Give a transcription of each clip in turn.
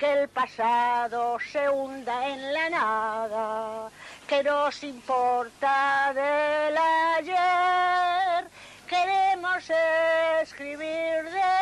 que el pasado se hunda en la nada, que nos importa del ayer, queremos escribir de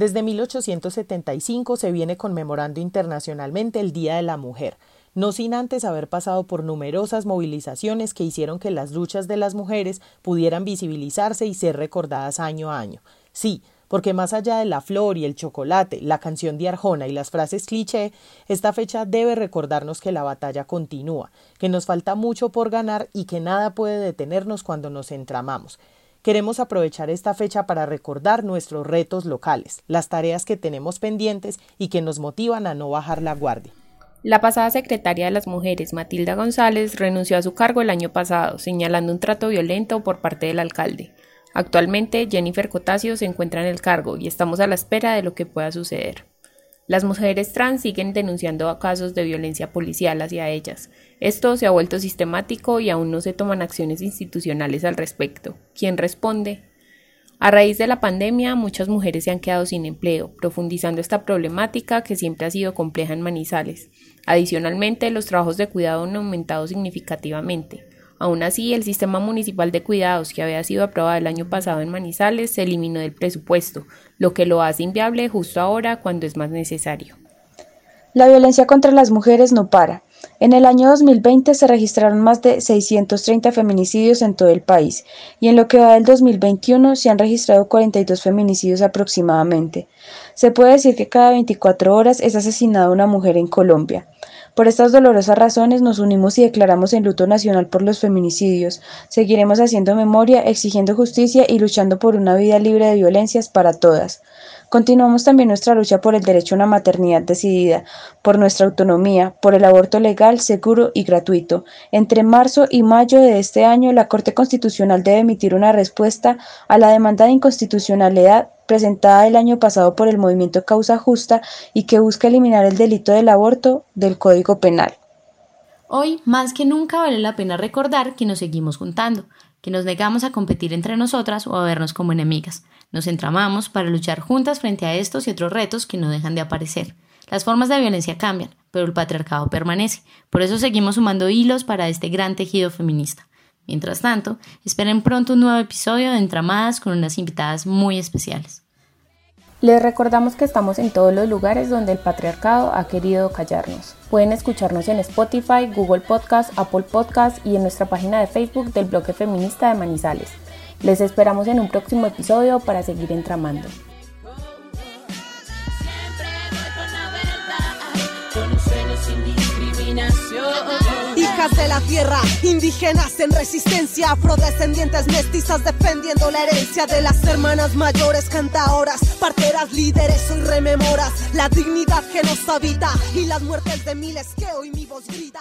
Desde 1875 se viene conmemorando internacionalmente el Día de la Mujer, no sin antes haber pasado por numerosas movilizaciones que hicieron que las luchas de las mujeres pudieran visibilizarse y ser recordadas año a año. Sí, porque más allá de la flor y el chocolate, la canción de Arjona y las frases cliché, esta fecha debe recordarnos que la batalla continúa, que nos falta mucho por ganar y que nada puede detenernos cuando nos entramamos. Queremos aprovechar esta fecha para recordar nuestros retos locales, las tareas que tenemos pendientes y que nos motivan a no bajar la guardia. La pasada secretaria de las Mujeres, Matilda González, renunció a su cargo el año pasado, señalando un trato violento por parte del alcalde. Actualmente, Jennifer Cotasio se encuentra en el cargo y estamos a la espera de lo que pueda suceder. Las mujeres trans siguen denunciando casos de violencia policial hacia ellas. Esto se ha vuelto sistemático y aún no se toman acciones institucionales al respecto. ¿Quién responde? A raíz de la pandemia, muchas mujeres se han quedado sin empleo, profundizando esta problemática que siempre ha sido compleja en Manizales. Adicionalmente, los trabajos de cuidado han aumentado significativamente. Aún así, el sistema municipal de cuidados que había sido aprobado el año pasado en Manizales se eliminó del presupuesto, lo que lo hace inviable justo ahora cuando es más necesario. La violencia contra las mujeres no para. En el año 2020 se registraron más de 630 feminicidios en todo el país y en lo que va del 2021 se han registrado 42 feminicidios aproximadamente. Se puede decir que cada 24 horas es asesinada una mujer en Colombia. Por estas dolorosas razones nos unimos y declaramos el luto nacional por los feminicidios. Seguiremos haciendo memoria, exigiendo justicia y luchando por una vida libre de violencias para todas. Continuamos también nuestra lucha por el derecho a una maternidad decidida, por nuestra autonomía, por el aborto legal, seguro y gratuito. Entre marzo y mayo de este año, la Corte Constitucional debe emitir una respuesta a la demanda de inconstitucionalidad presentada el año pasado por el movimiento Causa Justa y que busca eliminar el delito del aborto del Código Penal. Hoy, más que nunca, vale la pena recordar que nos seguimos juntando, que nos negamos a competir entre nosotras o a vernos como enemigas. Nos entramamos para luchar juntas frente a estos y otros retos que no dejan de aparecer. Las formas de violencia cambian, pero el patriarcado permanece. Por eso seguimos sumando hilos para este gran tejido feminista. Mientras tanto, esperen pronto un nuevo episodio de Entramadas con unas invitadas muy especiales. Les recordamos que estamos en todos los lugares donde el patriarcado ha querido callarnos. Pueden escucharnos en Spotify, Google Podcast, Apple Podcast y en nuestra página de Facebook del bloque feminista de Manizales. Les esperamos en un próximo episodio para seguir entramando. De la tierra, indígenas en resistencia, afrodescendientes mestizas defendiendo la herencia de las hermanas mayores, cantaoras, parteras, líderes, hoy rememoras la dignidad que nos habita y las muertes de miles que hoy mi voz grita.